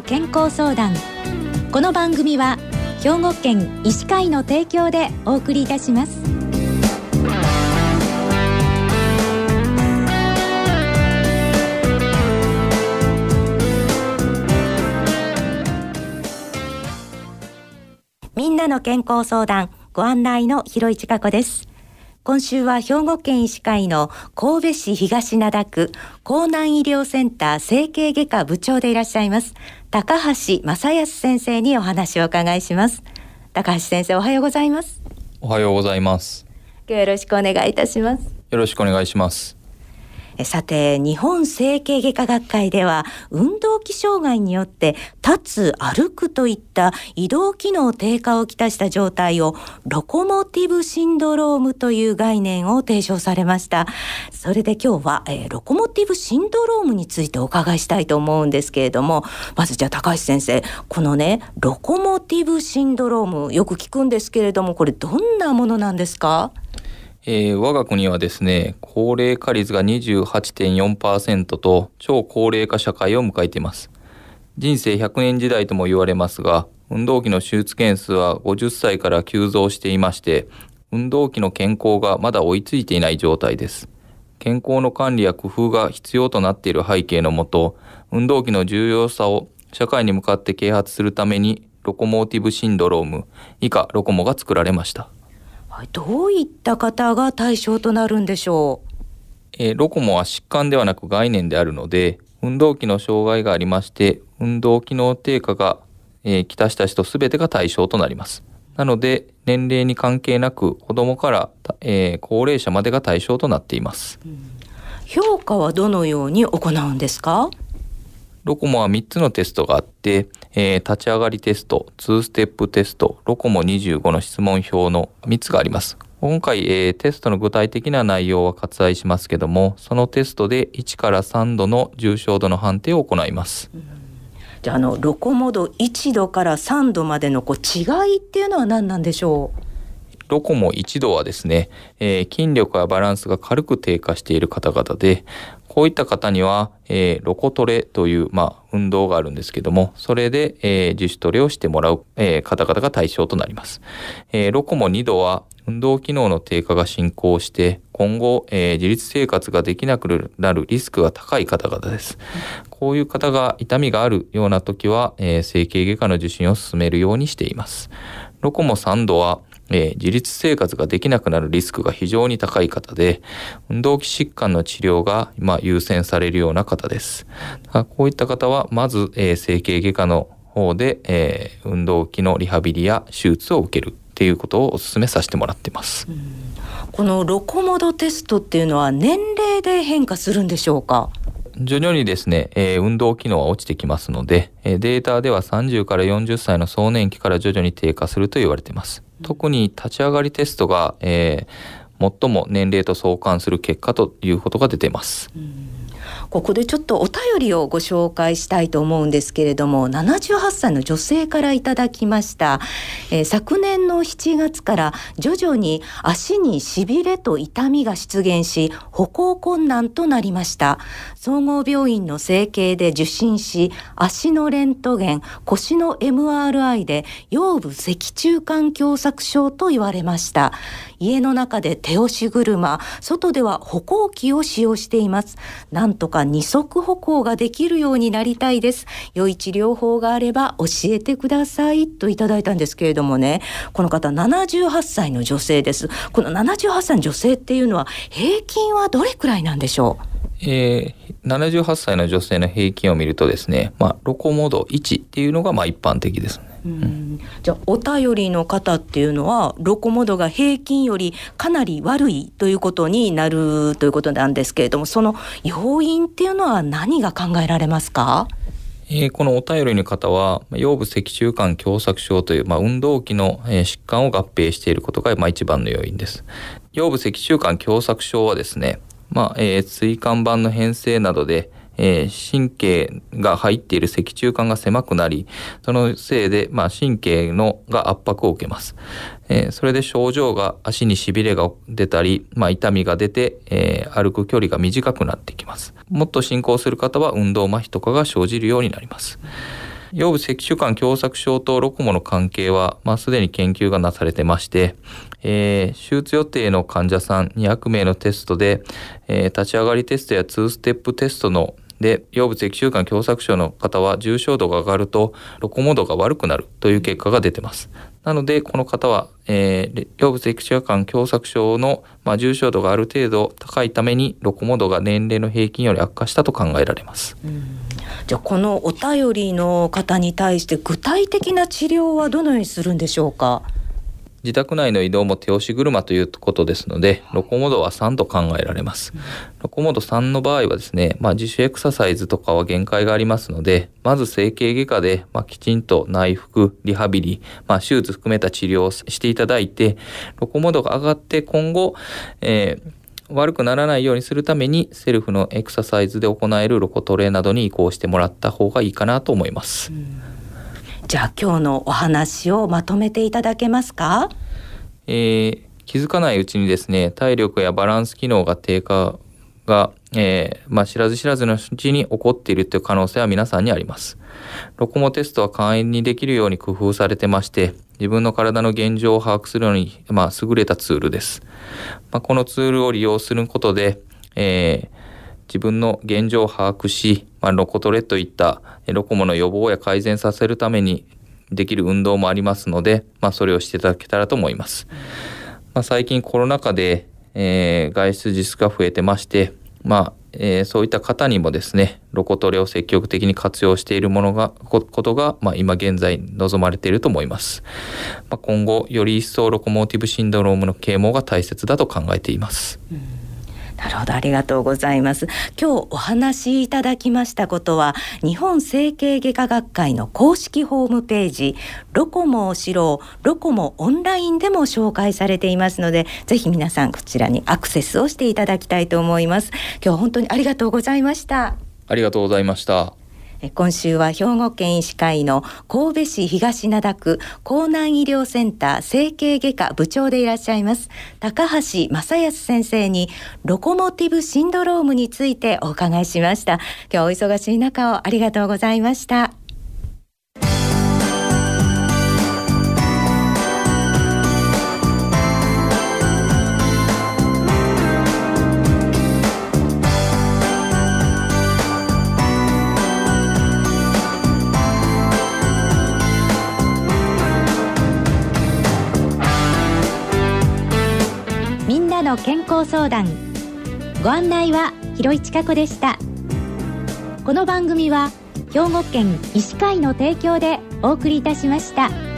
の健康相談。この番組は兵庫県医師会の提供でお送りいたします。みんなの健康相談ご案内の広市加子です。今週は兵庫県医師会の神戸市東灘区江南医療センター整形外科部長でいらっしゃいます高橋正康先生にお話をお伺いします。高橋先生おはようございます。おはようございます。今日よろしくお願いいたします。よろしくお願いしますさて、日本整形外科学会では、運動器障害によって立つ、歩くといった移動機能低下をきたした状態を、ロコモティブシンドロームという概念を提唱されました。それで今日は、えー、ロコモティブシンドロームについてお伺いしたいと思うんですけれども、まずじゃあ高橋先生、このね、ロコモティブシンドローム、よく聞くんですけれども、これどんなものなんですか？えー、我が国はですね、高齢化率が28.4%と超高齢化社会を迎えています。人生100年時代とも言われますが、運動器の手術件数は50歳から急増していまして、運動器の健康がまだ追いついていない状態です。健康の管理や工夫が必要となっている背景のもと、運動器の重要さを社会に向かって啓発するために、ロコモーティブシンドローム、以下ロコモが作られました。はい、どういった方が対象となるんでしょう、えー、ロコモは疾患ではなく概念であるので運動器の障害がありまして運動機能低下が、えー、きたした人すべてが対象となります。なので年齢に関係なく子供から、えー、高齢者までが対象となっています、うん、評価はどのように行うんですか？ロコモは3つのテストがあって、えー、立ち上がりテスト、2ステップテスト、ロコモ25の質問票の3つがあります。今回、えー、テストの具体的な内容は割愛しますけども、そのテストで1から3度の重症度の判定を行います。じゃあ、あの、ロコモ度1度から3度までのこう違いっていうのは何なんでしょう？ロコモ1度はですね、えー、筋力やバランスが軽く低下している方々で、こういった方には、えー、ロコトレという、まあ、運動があるんですけども、それで、えー、自主トレをしてもらう、えー、方々が対象となります。えー、ロコモ2度は、運動機能の低下が進行して、今後、えー、自立生活ができなくなるリスクが高い方々です。こういう方が痛みがあるような時は、えー、整形外科の受診を進めるようにしています。ロコモ3度は、えー、自立生活ができなくなるリスクが非常に高い方で、運動器疾患の治療が、まあ、優先されるような方です。こういった方は、まず、えー、整形外科の方で、えー、運動器のリハビリや手術を受けるっていうことをお勧めさせてもらってます。このロコモドテストっていうのは年齢で変化するんでしょうか？徐々にですね、えー、運動機能は落ちてきますので、えー、データでは30から40歳の壮年期から徐々に低下すると言われています。特に立ち上がりテストが、えー、最も年齢と相関する結果ということが出ています。ここでちょっとお便りをご紹介したいと思うんですけれども78歳の女性からいただきました、えー、昨年の7月から徐々に足にしびれと痛みが出現し歩行困難となりました。総合病院の整形で受診し足のレントゲン腰の MRI で腰部脊柱管狭窄症と言われました。家の中で手押し車外では歩行器を使用しています。なんとか二足歩行ができるようになりたいです。良い治療法があれば教えてください。といただいたんですけれどもね。この方78歳の女性です。この78歳の女性っていうのは平均はどれくらいなんでしょう？えー、78歳の女性の平均を見るとですね、まあ、ロコモード1っていうのがまあ一般的です。ね。うん、じゃあお便りの方っていうのはロコモドが平均よりかなり悪いということになるということなんですけれどもその要因っていうのは何が考えられますか？えー、このお便りの方は、腰部脊柱管狭窄症という、まあ、運動器の、え、疾患を合併していることが、まあ、一番の要因です。腰部脊柱管狭窄症はですね、まあ、えー、椎間板の変性などで、えー、神経が入っている脊柱管が狭くなり、そのせいで、まあ、神経のが圧迫を受けます。えー、それで症状が足にしびれが出たり、まあ、痛みが出て、えー、歩く距離が短くなってきます。もっと進行する方は運動麻痺とかが生じるようになります。腰部脊柱管狭窄症とロコモの関係は、まあ、すでに研究がなされてまして、えー、手術予定の患者さん200名のテストで、えー、立ち上がりテストや2ステップテストので、腰部脊柱管狭窄症の方は重症度が上がると、ロコモ度が悪くなるという結果が出てます。なので、この方は、えー、腰部脊柱管狭窄症の、まあ、重症度がある程度高いために、ロコモ度が年齢の平均より悪化したと考えられます。じゃあ、このお便りの方に対して具体的な治療はどのようにするんでしょうか？自宅内の移動も手押し車ということですので、ロコモドは3と考えられます。ロコモド3の場合はですね、まあ、自主エクササイズとかは限界がありますので、まず整形外科で、まあ、きちんと内服、リハビリ、まあ、手術含めた治療をしていただいて、ロコモドが上がって今後、えー悪くならないようにするためにセルフのエクササイズで行えるロコトレなどに移行してもらった方がいいかなと思います。うんじゃあ今日のお話をまとめていただけますか？えー、気づかないうちにですね体力やバランス機能が低下が、えー、まあ、知らず知らずのうちに起こっているという可能性は皆さんにあります。ロコモテストは簡易にできるように工夫されてまして、自分の体の現状を把握するのに、まあ、優れたツールです。まあ、このツールを利用することで、えー自分の現状を把握し、まあ、ロコトレといったロコモの予防や改善させるためにできる運動もありますので、まあ、それをしていただけたらと思います。まあ、最近コロナ禍で、えー、外出自粛が増えてまして、まあえー、そういった方にもですね、ロコトレを積極的に活用しているものが、ことが、まあ、今現在望まれていると思います。まあ、今後、より一層ロコモーティブシンドロームの啓蒙が大切だと考えています。うんなるほどありがとうございます。今日お話しいただきましたことは日本整形外科学会の公式ホームページロコモを知ろうロコモオンラインでも紹介されていますのでぜひ皆さんこちらにアクセスをしていただきたいと思います。今日は本当にありがとうございました。ありがとうございました。今週は兵庫県医師会の神戸市東灘区江南医療センター整形外科部長でいらっしゃいます。高橋正康先生にロコモティブシンドロームについてお伺いしました。今日お忙しい中をありがとうございました。の健康相談ご案内は広市加子でしたこの番組は兵庫県医師会の提供でお送りいたしました。